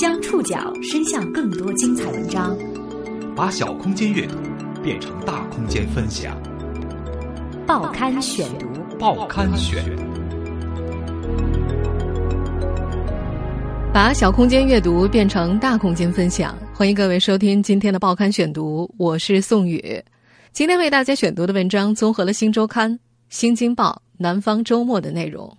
将触角伸向更多精彩文章，把小空间阅读变成大空间分享。报刊选读，报刊选，把小空间阅读变成大空间分享。欢迎各位收听今天的报刊选读，我是宋宇。今天为大家选读的文章综合了《新周刊》《新京报》《南方周末》的内容。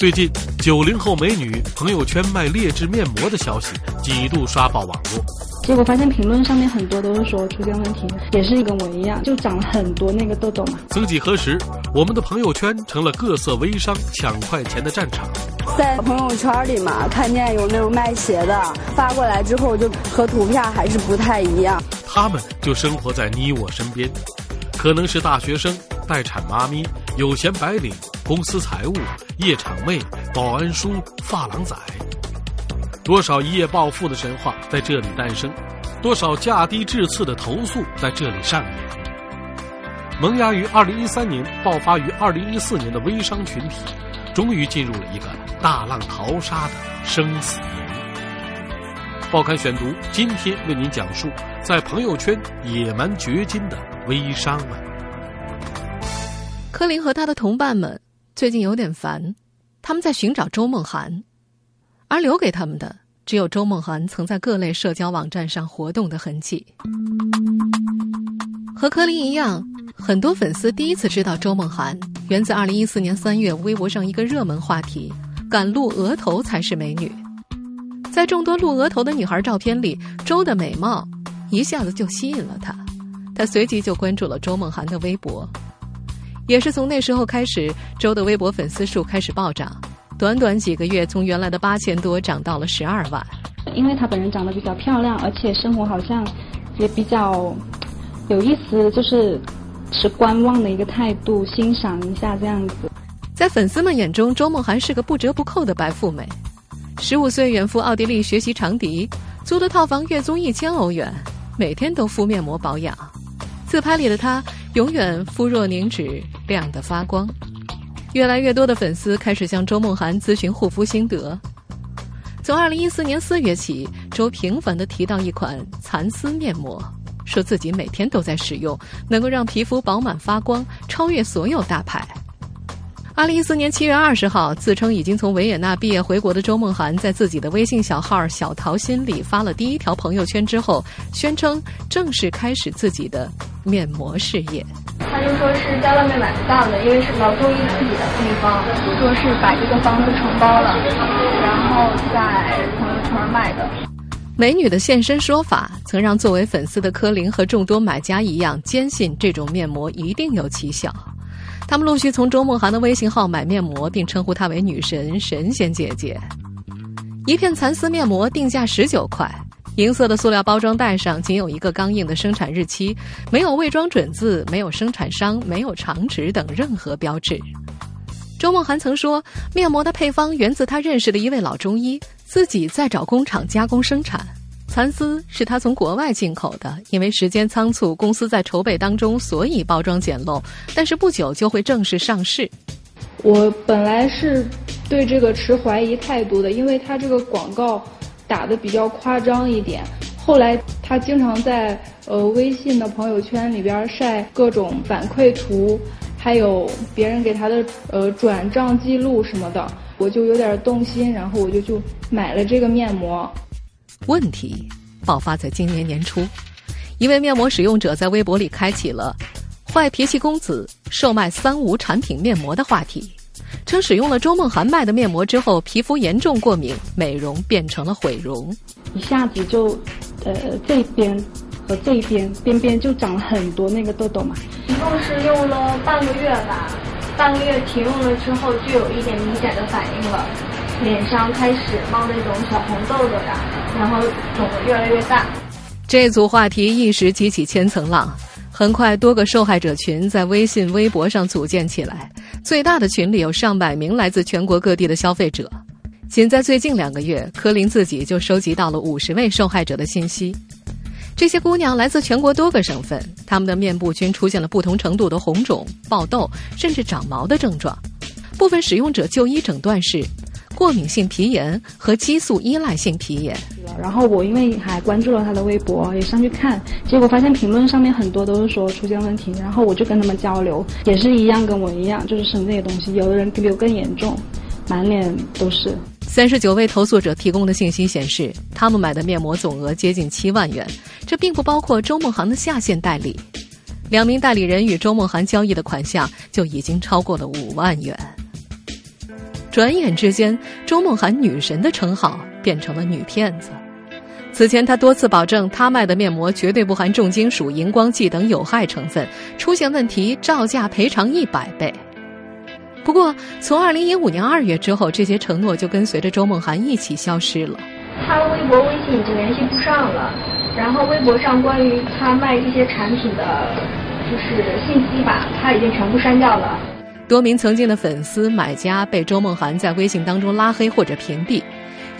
最近，九零后美女朋友圈卖劣质面膜的消息几度刷爆网络。结果发现评论上面很多都是说出现问题，也是跟我一样，就长了很多那个痘痘嘛。曾几何时，我们的朋友圈成了各色微商抢快钱的战场。在朋友圈里嘛，看见有那种卖鞋的发过来之后，就和图片还是不太一样。他们就生活在你我身边，可能是大学生、待产妈咪、有闲白领、公司财务、夜场妹、保安叔、发廊仔。多少一夜暴富的神话在这里诞生，多少价低质次的投诉在这里上演。萌芽于二零一三年、爆发于二零一四年的微商群体，终于进入了一个大浪淘沙的生死年。报刊选读今天为您讲述在朋友圈野蛮掘金的微商们。柯林和他的同伴们最近有点烦，他们在寻找周梦涵。而留给他们的，只有周梦涵曾在各类社交网站上活动的痕迹。和柯林一样，很多粉丝第一次知道周梦涵，源自2014年3月微博上一个热门话题：“敢露额头才是美女。”在众多露额头的女孩照片里，周的美貌一下子就吸引了他，他随即就关注了周梦涵的微博。也是从那时候开始，周的微博粉丝数开始暴涨。短短几个月，从原来的八千多涨到了十二万。因为她本人长得比较漂亮，而且生活好像也比较有意思，就是持观望的一个态度，欣赏一下这样子。在粉丝们眼中，周梦涵是个不折不扣的白富美。十五岁远赴奥地利学习长笛，租的套房月租一千欧元，每天都敷面膜保养。自拍里的她永远肤若凝脂，亮得发光。越来越多的粉丝开始向周梦涵咨询护肤心得。从二零一四年四月起，周频繁的提到一款蚕丝面膜，说自己每天都在使用，能够让皮肤饱满发光，超越所有大牌。二零一四年七月二十号，自称已经从维也纳毕业回国的周梦涵，在自己的微信小号“小桃心”里发了第一条朋友圈之后，宣称正式开始自己的面膜事业。他就说是在外面买不到的，因为是老中医自己的配方，说是把这个方子承包了，然后在朋友圈卖的。美女的现身说法，曾让作为粉丝的柯林和众多买家一样，坚信这种面膜一定有奇效。他们陆续从周梦涵的微信号买面膜，并称呼她为女神、神仙姐姐。一片蚕丝面膜定价十九块，银色的塑料包装袋上仅有一个钢印的生产日期，没有未装准字，没有生产商，没有厂址等任何标志。周梦涵曾说，面膜的配方源自他认识的一位老中医，自己在找工厂加工生产。蚕丝是他从国外进口的，因为时间仓促，公司在筹备当中，所以包装简陋。但是不久就会正式上市。我本来是对这个持怀疑态度的，因为他这个广告打的比较夸张一点。后来他经常在呃微信的朋友圈里边晒各种反馈图，还有别人给他的呃转账记录什么的，我就有点动心，然后我就就买了这个面膜。问题爆发在今年年初，一位面膜使用者在微博里开启了“坏脾气公子售卖三无产品面膜”的话题，称使用了周梦涵卖的面膜之后，皮肤严重过敏，美容变成了毁容，一下子就，呃，这边和这边边边就长了很多那个痘痘嘛。一共是用了半个月吧，半个月停用了之后，就有一点明显的反应了。脸上开始冒那种小红痘痘呀，然后肿得越来越大。这组话题一时激起千层浪，很快多个受害者群在微信、微博上组建起来。最大的群里有上百名来自全国各地的消费者。仅在最近两个月，柯林自己就收集到了五十位受害者的信息。这些姑娘来自全国多个省份，她们的面部均出现了不同程度的红肿、爆痘，甚至长毛的症状。部分使用者就医诊断是过敏性皮炎和激素依赖性皮炎。然后我因为还关注了他的微博，也上去看，结果发现评论上面很多都是说出现问题，然后我就跟他们交流，也是一样跟我一样，就是生这些东西，有的人比我更严重，满脸都是。三十九位投诉者提供的信息显示，他们买的面膜总额接近七万元，这并不包括周梦涵的下线代理。两名代理人与周梦涵交易的款项就已经超过了五万元。转眼之间，周梦涵“女神”的称号变成了女骗子。此前，他多次保证他卖的面膜绝对不含重金属、荧光剂等有害成分，出现问题照价赔偿一百倍。不过，从二零一五年二月之后，这些承诺就跟随着周梦涵一起消失了。他的微博、微信已经联系不上了，然后微博上关于他卖这些产品的，就是信息吧，他已经全部删掉了。多名曾经的粉丝、买家被周梦涵在微信当中拉黑或者屏蔽，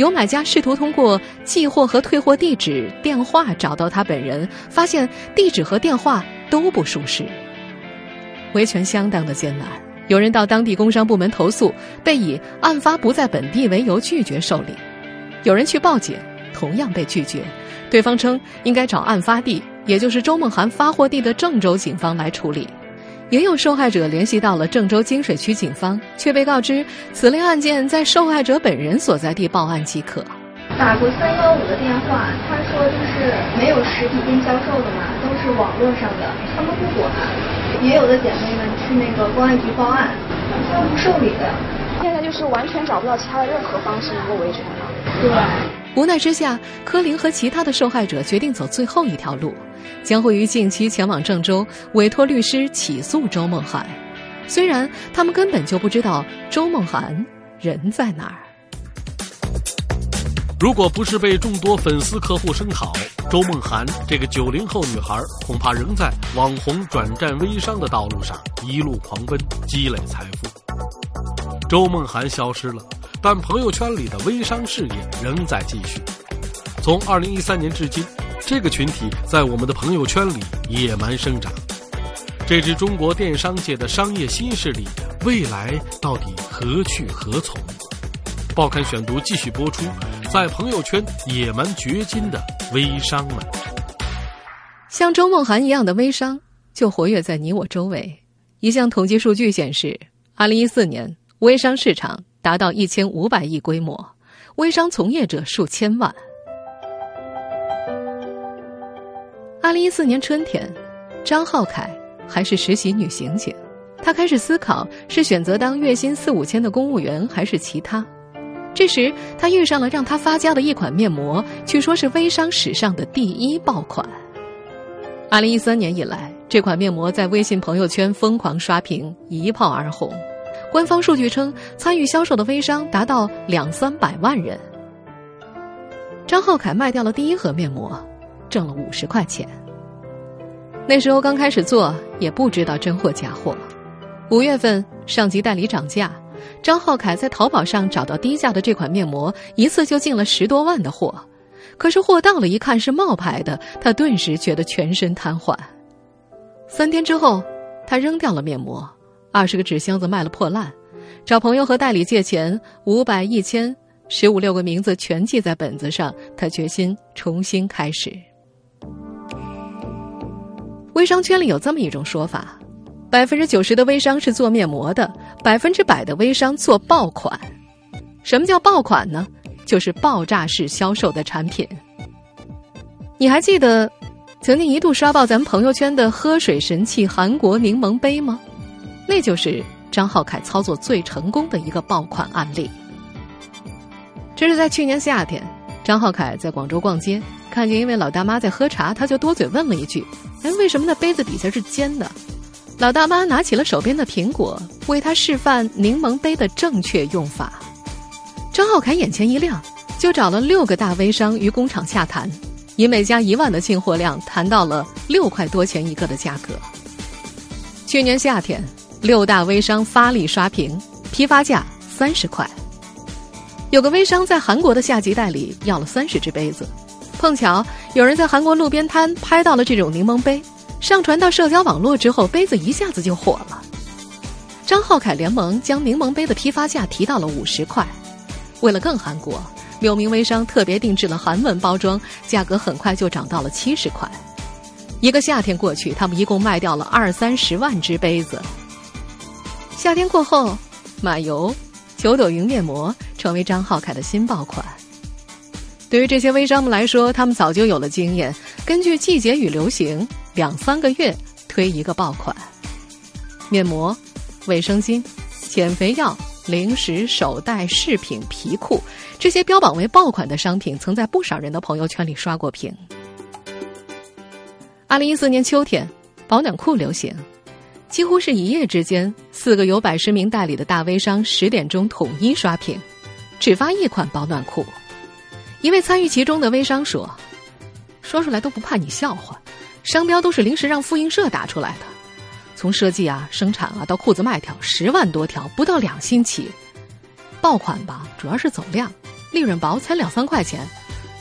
有买家试图通过寄货和退货地址、电话找到他本人，发现地址和电话都不属实，维权相当的艰难。有人到当地工商部门投诉，被以案发不在本地为由拒绝受理；有人去报警，同样被拒绝，对方称应该找案发地，也就是周梦涵发货地的郑州警方来处理。也有受害者联系到了郑州金水区警方，却被告知此类案件在受害者本人所在地报案即可。打过三幺五的电话，他说就是没有实体店销售的嘛，都是网络上的，他们不管。也有的姐妹们去那个公安局报案，他们不受理的。现在就是完全找不到其他的任何方式能够维权了。对。无奈之下，柯林和其他的受害者决定走最后一条路，将会于近期前往郑州委托律师起诉周梦涵。虽然他们根本就不知道周梦涵人在哪儿。如果不是被众多粉丝客户声讨，周梦涵这个九零后女孩恐怕仍在网红转战微商的道路上一路狂奔，积累财富。周梦涵消失了，但朋友圈里的微商事业仍在继续。从二零一三年至今，这个群体在我们的朋友圈里野蛮生长。这支中国电商界的商业新势力，未来到底何去何从？报刊选读继续播出。在朋友圈野蛮掘金的微商们，像周梦涵一样的微商就活跃在你我周围。一项统计数据显示，二零一四年微商市场达到一千五百亿规模，微商从业者数千万。二零一四年春天，张浩凯还是实习女刑警，他开始思考是选择当月薪四五千的公务员，还是其他。这时，他遇上了让他发家的一款面膜，据说是微商史上的第一爆款。二零一三年以来，这款面膜在微信朋友圈疯狂刷屏，一炮而红。官方数据称，参与销售的微商达到两三百万人。张浩凯卖掉了第一盒面膜，挣了五十块钱。那时候刚开始做，也不知道真货假货。五月份，上级代理涨价。张浩凯在淘宝上找到低价的这款面膜，一次就进了十多万的货。可是货到了，一看是冒牌的，他顿时觉得全身瘫痪。三天之后，他扔掉了面膜，二十个纸箱子卖了破烂，找朋友和代理借钱，五百、一千，十五六个名字全记在本子上。他决心重新开始。微商圈里有这么一种说法。百分之九十的微商是做面膜的，百分之百的微商做爆款。什么叫爆款呢？就是爆炸式销售的产品。你还记得曾经一度刷爆咱们朋友圈的喝水神器韩国柠檬杯吗？那就是张浩凯操作最成功的一个爆款案例。这是在去年夏天，张浩凯在广州逛街，看见一位老大妈在喝茶，他就多嘴问了一句：“哎，为什么那杯子底下是尖的？”老大妈拿起了手边的苹果，为他示范柠檬杯的正确用法。张浩凯眼前一亮，就找了六个大微商与工厂洽谈，以每家一万的进货量谈到了六块多钱一个的价格。去年夏天，六大微商发力刷屏，批发价三十块。有个微商在韩国的下级代理要了三十只杯子，碰巧有人在韩国路边摊拍到了这种柠檬杯。上传到社交网络之后，杯子一下子就火了。张浩凯联盟将柠檬杯的批发价提到了五十块。为了更韩国，有名微商特别定制了韩文包装，价格很快就涨到了七十块。一个夏天过去，他们一共卖掉了二三十万只杯子。夏天过后，马油、九朵云面膜成为张浩凯的新爆款。对于这些微商们来说，他们早就有了经验，根据季节与流行，两三个月推一个爆款。面膜、卫生巾、减肥药、零食、手袋、饰品、皮裤，这些标榜为爆款的商品，曾在不少人的朋友圈里刷过屏。二零一四年秋天，保暖裤流行。几乎是一夜之间，四个有百十名代理的大微商十点钟统一刷屏，只发一款保暖裤。一位参与其中的微商说：“说出来都不怕你笑话，商标都是临时让复印社打出来的，从设计啊、生产啊到裤子卖条，十万多条，不到两星期。爆款吧，主要是走量，利润薄，才两三块钱，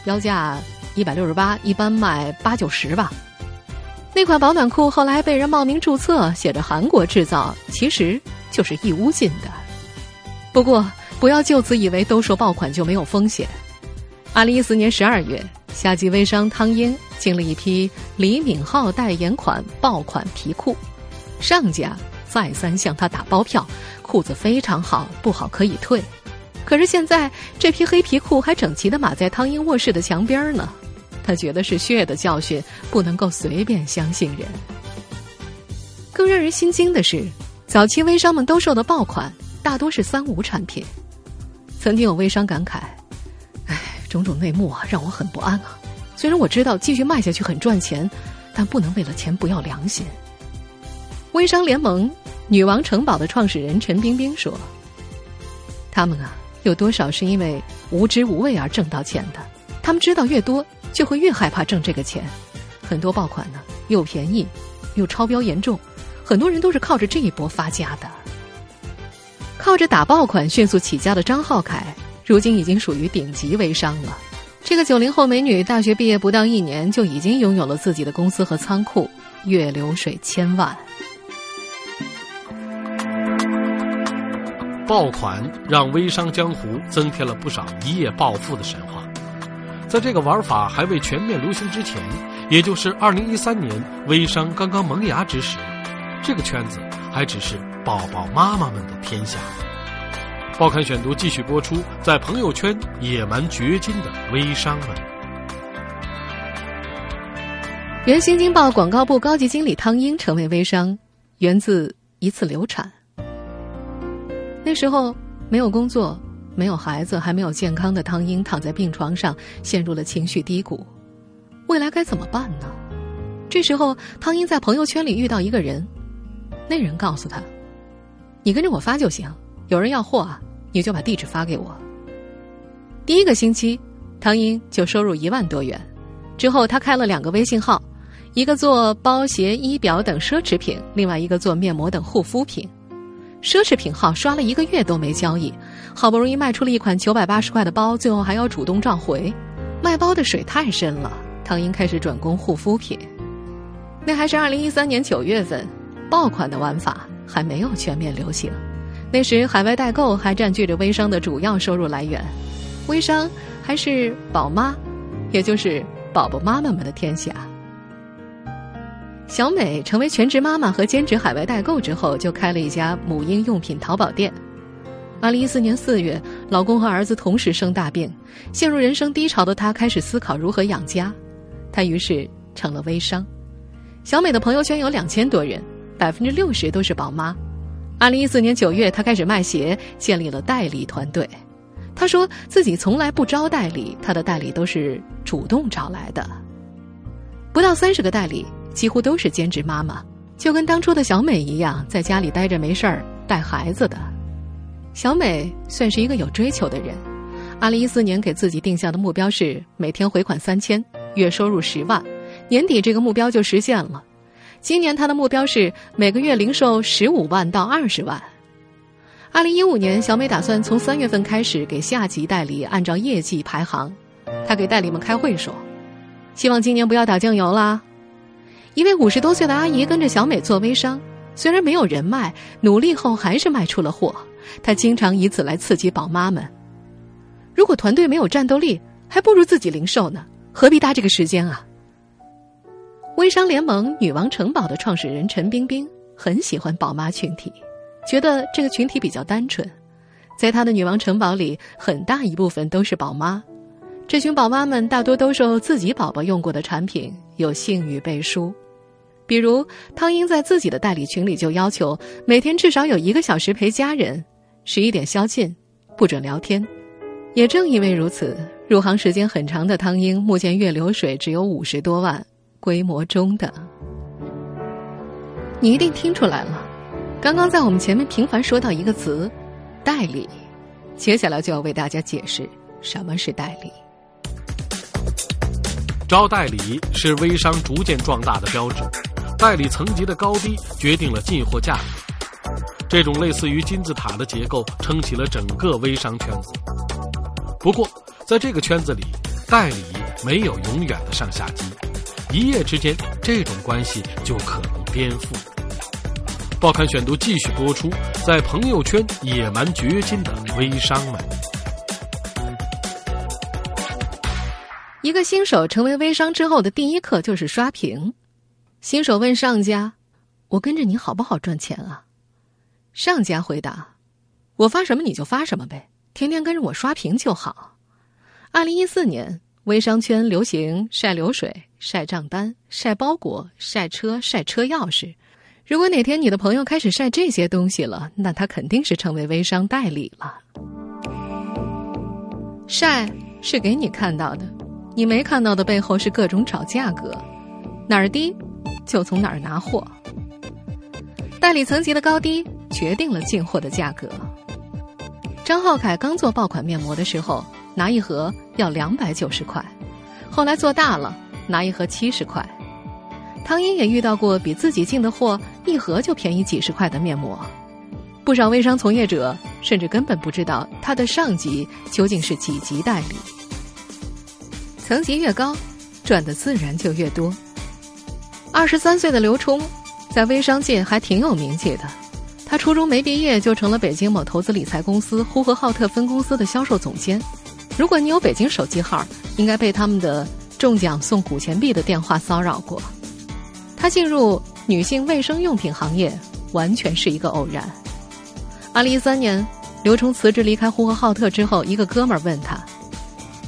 标价一百六十八，一般卖八九十吧。”那款保暖裤后来被人冒名注册，写着“韩国制造”，其实就是义乌进的。不过，不要就此以为都说爆款就没有风险。二零一四年十二月，夏季微商汤英进了一批李敏镐代言款爆款皮裤，上家再三向他打包票，裤子非常好，不好可以退。可是现在这批黑皮裤还整齐的码在汤英卧室的墙边呢。他觉得是血的教训，不能够随便相信人。更让人心惊的是，早期微商们兜售的爆款大多是三无产品。曾经有微商感慨：“哎，种种内幕啊，让我很不安啊。虽然我知道继续卖下去很赚钱，但不能为了钱不要良心。”微商联盟女王城堡的创始人陈冰冰说：“他们啊，有多少是因为无知无畏而挣到钱的？他们知道越多。”就会越害怕挣这个钱，很多爆款呢又便宜，又超标严重，很多人都是靠着这一波发家的。靠着打爆款迅速起家的张浩凯，如今已经属于顶级微商了。这个九零后美女大学毕业不到一年，就已经拥有了自己的公司和仓库，月流水千万。爆款让微商江湖增添了不少一夜暴富的神话。在这个玩法还未全面流行之前，也就是二零一三年微商刚刚萌芽之时，这个圈子还只是宝宝妈妈们的天下。报刊选读继续播出，在朋友圈野蛮掘金的微商们。原新京报广告部高级经理汤英成为微商，源自一次流产。那时候没有工作。没有孩子，还没有健康的汤英躺在病床上，陷入了情绪低谷。未来该怎么办呢？这时候，汤英在朋友圈里遇到一个人，那人告诉他：“你跟着我发就行，有人要货啊，你就把地址发给我。”第一个星期，汤英就收入一万多元。之后，他开了两个微信号，一个做包鞋、衣表等奢侈品，另外一个做面膜等护肤品。奢侈品号刷了一个月都没交易，好不容易卖出了一款九百八十块的包，最后还要主动召回。卖包的水太深了，唐英开始转攻护肤品。那还是二零一三年九月份，爆款的玩法还没有全面流行。那时海外代购还占据着微商的主要收入来源，微商还是宝妈，也就是宝宝妈妈们的天下。小美成为全职妈妈和兼职海外代购之后，就开了一家母婴用品淘宝店。二零一四年四月，老公和儿子同时生大病，陷入人生低潮的她开始思考如何养家。她于是成了微商。小美的朋友圈有两千多人，百分之六十都是宝妈。二零一四年九月，她开始卖鞋，建立了代理团队。她说自己从来不招代理，她的代理都是主动找来的。不到三十个代理。几乎都是兼职妈妈，就跟当初的小美一样，在家里待着没事儿带孩子的。小美算是一个有追求的人，二零一四年给自己定下的目标是每天回款三千，月收入十万，年底这个目标就实现了。今年她的目标是每个月零售十五万到二十万。二零一五年，小美打算从三月份开始给下级代理按照业绩排行。她给代理们开会说：“希望今年不要打酱油啦。”一位五十多岁的阿姨跟着小美做微商，虽然没有人脉，努力后还是卖出了货。她经常以此来刺激宝妈们。如果团队没有战斗力，还不如自己零售呢，何必搭这个时间啊？微商联盟女王城堡的创始人陈冰冰很喜欢宝妈群体，觉得这个群体比较单纯。在她的女王城堡里，很大一部分都是宝妈。这群宝妈们大多都是自己宝宝用过的产品，有信誉背书。比如汤英在自己的代理群里就要求每天至少有一个小时陪家人，十一点宵禁，不准聊天。也正因为如此，入行时间很长的汤英目前月流水只有五十多万。规模中的，你一定听出来了。刚刚在我们前面频繁说到一个词“代理”，接下来就要为大家解释什么是代理。招代理是微商逐渐壮大的标志，代理层级的高低决定了进货价格。这种类似于金字塔的结构撑起了整个微商圈子。不过，在这个圈子里，代理没有永远的上下级。一夜之间，这种关系就可能颠覆。报刊选读继续播出，在朋友圈野蛮掘金的微商们。一个新手成为微商之后的第一课就是刷屏。新手问上家：“我跟着你好不好赚钱啊？”上家回答：“我发什么你就发什么呗，天天跟着我刷屏就好。”二零一四年。微商圈流行晒流水、晒账单、晒包裹、晒车、晒车钥匙。如果哪天你的朋友开始晒这些东西了，那他肯定是成为微商代理了。晒是给你看到的，你没看到的背后是各种找价格，哪儿低就从哪儿拿货。代理层级的高低决定了进货的价格。张浩凯刚做爆款面膜的时候。拿一盒要两百九十块，后来做大了，拿一盒七十块。唐英也遇到过比自己进的货一盒就便宜几十块的面膜。不少微商从业者甚至根本不知道他的上级究竟是几级代理。层级越高，赚的自然就越多。二十三岁的刘冲，在微商界还挺有名气的。他初中没毕业就成了北京某投资理财公司呼和浩特分公司的销售总监。如果你有北京手机号，应该被他们的中奖送古钱币的电话骚扰过。他进入女性卫生用品行业，完全是一个偶然。二零一三年，刘冲辞职离开呼和浩特之后，一个哥们儿问他：“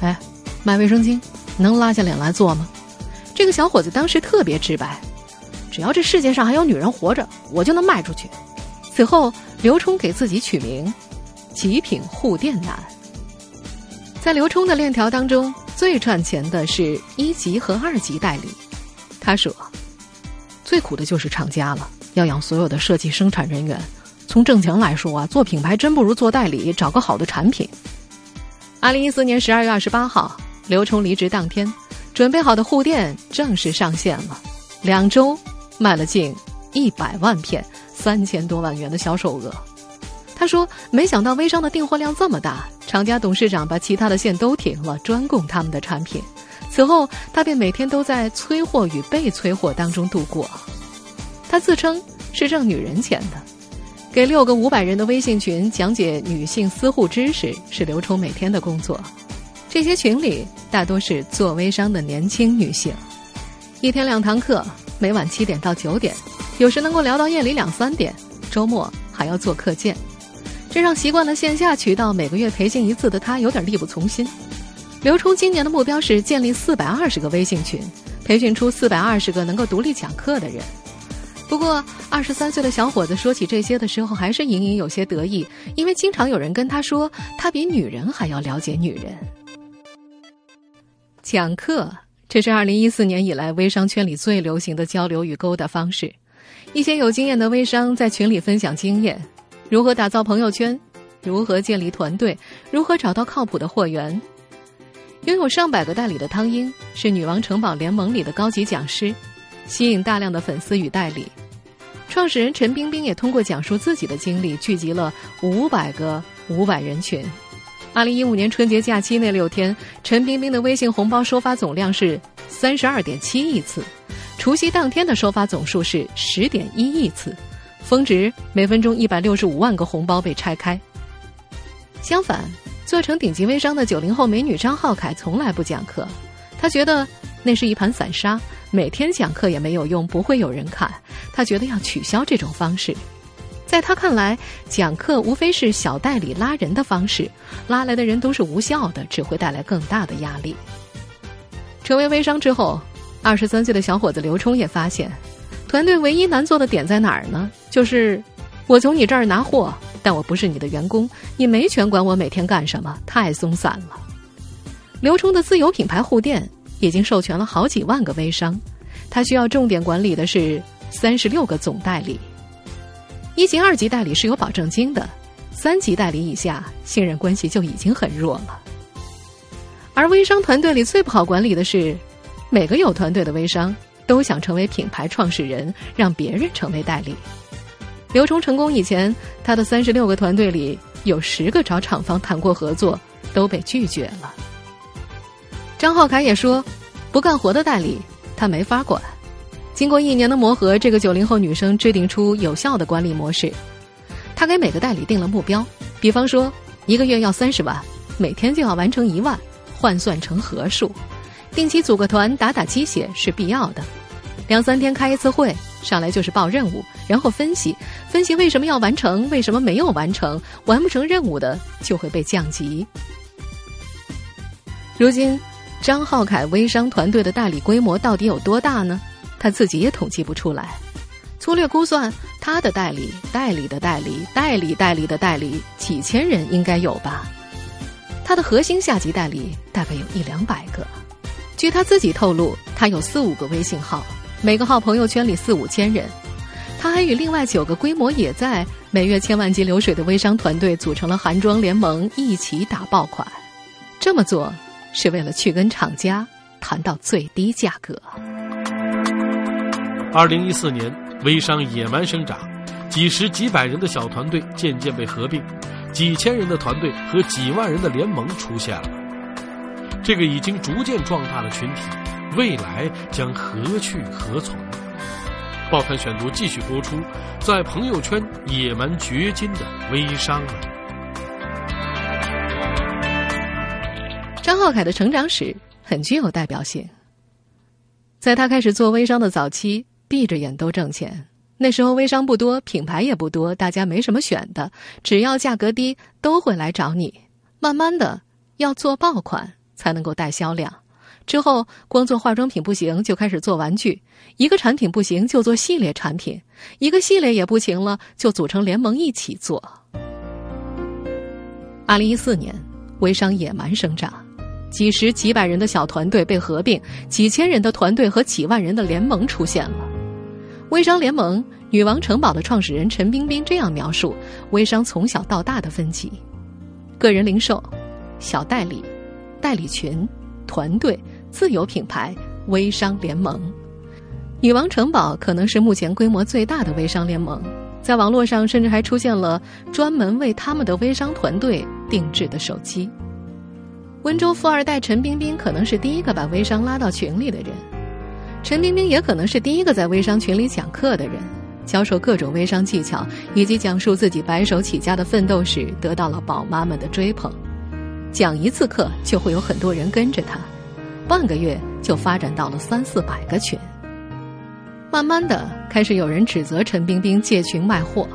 哎，卖卫生巾能拉下脸来做吗？”这个小伙子当时特别直白：“只要这世界上还有女人活着，我就能卖出去。”此后，刘冲给自己取名“极品护垫男”。在刘冲的链条当中，最赚钱的是一级和二级代理。他说：“最苦的就是厂家了，要养所有的设计生产人员。从挣钱来说啊，做品牌真不如做代理，找个好的产品。”二零一四年十二月二十八号，刘冲离职当天，准备好的护垫正式上线了。两周卖了近一百万片，三千多万元的销售额。他说：“没想到微商的订货量这么大，厂家董事长把其他的线都停了，专供他们的产品。此后，他便每天都在催货与被催货当中度过。他自称是挣女人钱的，给六个五百人的微信群讲解女性私护知识是刘冲每天的工作。这些群里大多是做微商的年轻女性，一天两堂课，每晚七点到九点，有时能够聊到夜里两三点，周末还要做课件。”这让习惯了线下渠道每个月培训一次的他有点力不从心。刘冲今年的目标是建立四百二十个微信群，培训出四百二十个能够独立讲课的人。不过，二十三岁的小伙子说起这些的时候，还是隐隐有些得意，因为经常有人跟他说，他比女人还要了解女人。讲课，这是二零一四年以来微商圈里最流行的交流与勾搭方式。一些有经验的微商在群里分享经验。如何打造朋友圈？如何建立团队？如何找到靠谱的货源？拥有上百个代理的汤英是女王城堡联盟里的高级讲师，吸引大量的粉丝与代理。创始人陈冰冰也通过讲述自己的经历，聚集了五百个五百人群。二零一五年春节假期那六天，陈冰冰的微信红包收发总量是三十二点七亿次，除夕当天的收发总数是十点一亿次。峰值每分钟一百六十五万个红包被拆开。相反，做成顶级微商的九零后美女张浩凯从来不讲课，她觉得那是一盘散沙，每天讲课也没有用，不会有人看。她觉得要取消这种方式。在他看来，讲课无非是小代理拉人的方式，拉来的人都是无效的，只会带来更大的压力。成为微商之后，二十三岁的小伙子刘冲也发现，团队唯一难做的点在哪儿呢？就是我从你这儿拿货，但我不是你的员工，你没权管我每天干什么，太松散了。刘冲的自有品牌护垫已经授权了好几万个微商，他需要重点管理的是三十六个总代理。一级、二级代理是有保证金的，三级代理以下，信任关系就已经很弱了。而微商团队里最不好管理的是，每个有团队的微商都想成为品牌创始人，让别人成为代理。刘冲成功以前，他的三十六个团队里有十个找厂方谈过合作，都被拒绝了。张浩凯也说，不干活的代理他没法管。经过一年的磨合，这个九零后女生制定出有效的管理模式。她给每个代理定了目标，比方说一个月要三十万，每天就要完成一万，换算成合数。定期组个团打打鸡血是必要的。两三天开一次会，上来就是报任务，然后分析分析为什么要完成，为什么没有完成，完不成任务的就会被降级。如今，张浩凯微商团队的代理规模到底有多大呢？他自己也统计不出来，粗略估算，他的代理、代理的代理、代理代理的代理，几千人应该有吧。他的核心下级代理大概有一两百个。据他自己透露，他有四五个微信号，每个号朋友圈里四五千人。他还与另外九个规模也在每月千万级流水的微商团队组成了韩妆联盟，一起打爆款。这么做是为了去跟厂家谈到最低价格。二零一四年，微商野蛮生长，几十几百人的小团队渐渐被合并，几千人的团队和几万人的联盟出现了。这个已经逐渐壮大的群体，未来将何去何从？报刊选读继续播出，在朋友圈野蛮掘金的微商们。张浩凯的成长史很具有代表性，在他开始做微商的早期。闭着眼都挣钱。那时候微商不多，品牌也不多，大家没什么选的，只要价格低，都会来找你。慢慢的，要做爆款才能够带销量。之后，光做化妆品不行，就开始做玩具。一个产品不行，就做系列产品。一个系列也不行了，就组成联盟一起做。二零一四年，微商野蛮生长。几十几百人的小团队被合并，几千人的团队和几万人的联盟出现了。微商联盟女王城堡的创始人陈冰冰这样描述微商从小到大的分级：个人零售、小代理、代理群、团队、自有品牌、微商联盟。女王城堡可能是目前规模最大的微商联盟，在网络上甚至还出现了专门为他们的微商团队定制的手机。温州富二代陈冰冰可能是第一个把微商拉到群里的人，陈冰冰也可能是第一个在微商群里讲课的人，教授各种微商技巧，以及讲述自己白手起家的奋斗史，得到了宝妈们的追捧。讲一次课就会有很多人跟着他，半个月就发展到了三四百个群。慢慢的，开始有人指责陈冰冰借群卖货，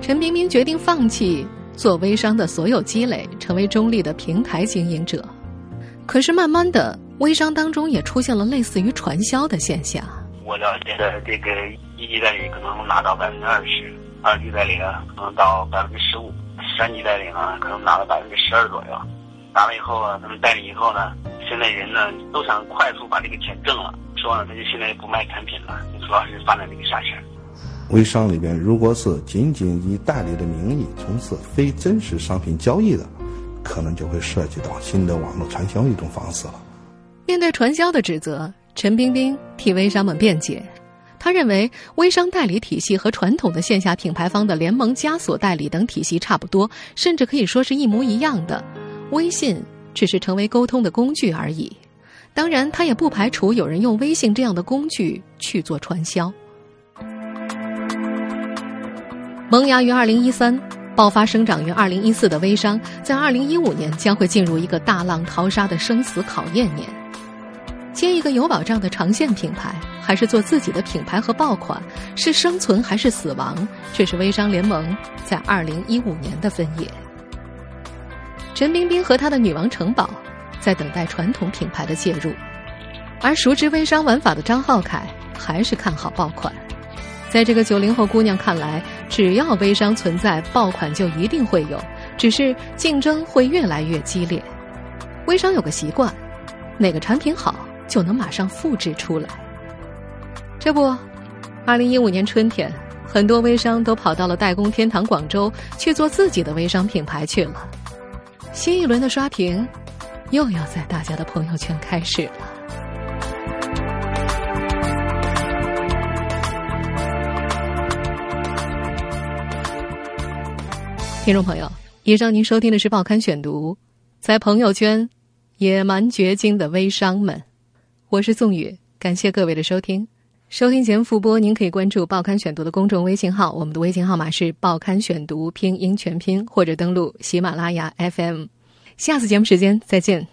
陈冰冰决定放弃。做微商的所有积累，成为中立的平台经营者。可是慢慢的，微商当中也出现了类似于传销的现象。我了解的这个一级代理可能拿到百分之二十，二级代理啊可能到百分之十五，三级代理呢可能拿到百分之十二左右。拿了以后啊，他们代理以后呢，现在人呢都想快速把这个钱挣了，说呢他就现在不卖产品了，主要是发展这个下线。微商里边，如果是仅仅以代理的名义从事非真实商品交易的，可能就会涉及到新的网络传销一种方式了。面对传销的指责，陈冰冰替微商们辩解。他认为，微商代理体系和传统的线下品牌方的联盟、枷锁代理等体系差不多，甚至可以说是一模一样的。微信只是成为沟通的工具而已。当然，他也不排除有人用微信这样的工具去做传销。萌芽于二零一三，爆发生长于二零一四的微商，在二零一五年将会进入一个大浪淘沙的生死考验年。接一个有保障的长线品牌，还是做自己的品牌和爆款，是生存还是死亡？这是微商联盟在二零一五年的分野。陈冰冰和她的女王城堡在等待传统品牌的介入，而熟知微商玩法的张浩凯还是看好爆款。在这个九零后姑娘看来，只要微商存在，爆款就一定会有，只是竞争会越来越激烈。微商有个习惯，哪个产品好就能马上复制出来。这不，二零一五年春天，很多微商都跑到了代工天堂广州去做自己的微商品牌去了。新一轮的刷屏，又要在大家的朋友圈开始了。听众朋友，以上您收听的是《报刊选读》，在朋友圈，野蛮绝经的微商们，我是宋宇，感谢各位的收听。收听节目复播，您可以关注《报刊选读》的公众微信号，我们的微信号码是《报刊选读》拼音全拼，或者登录喜马拉雅 FM。下次节目时间再见。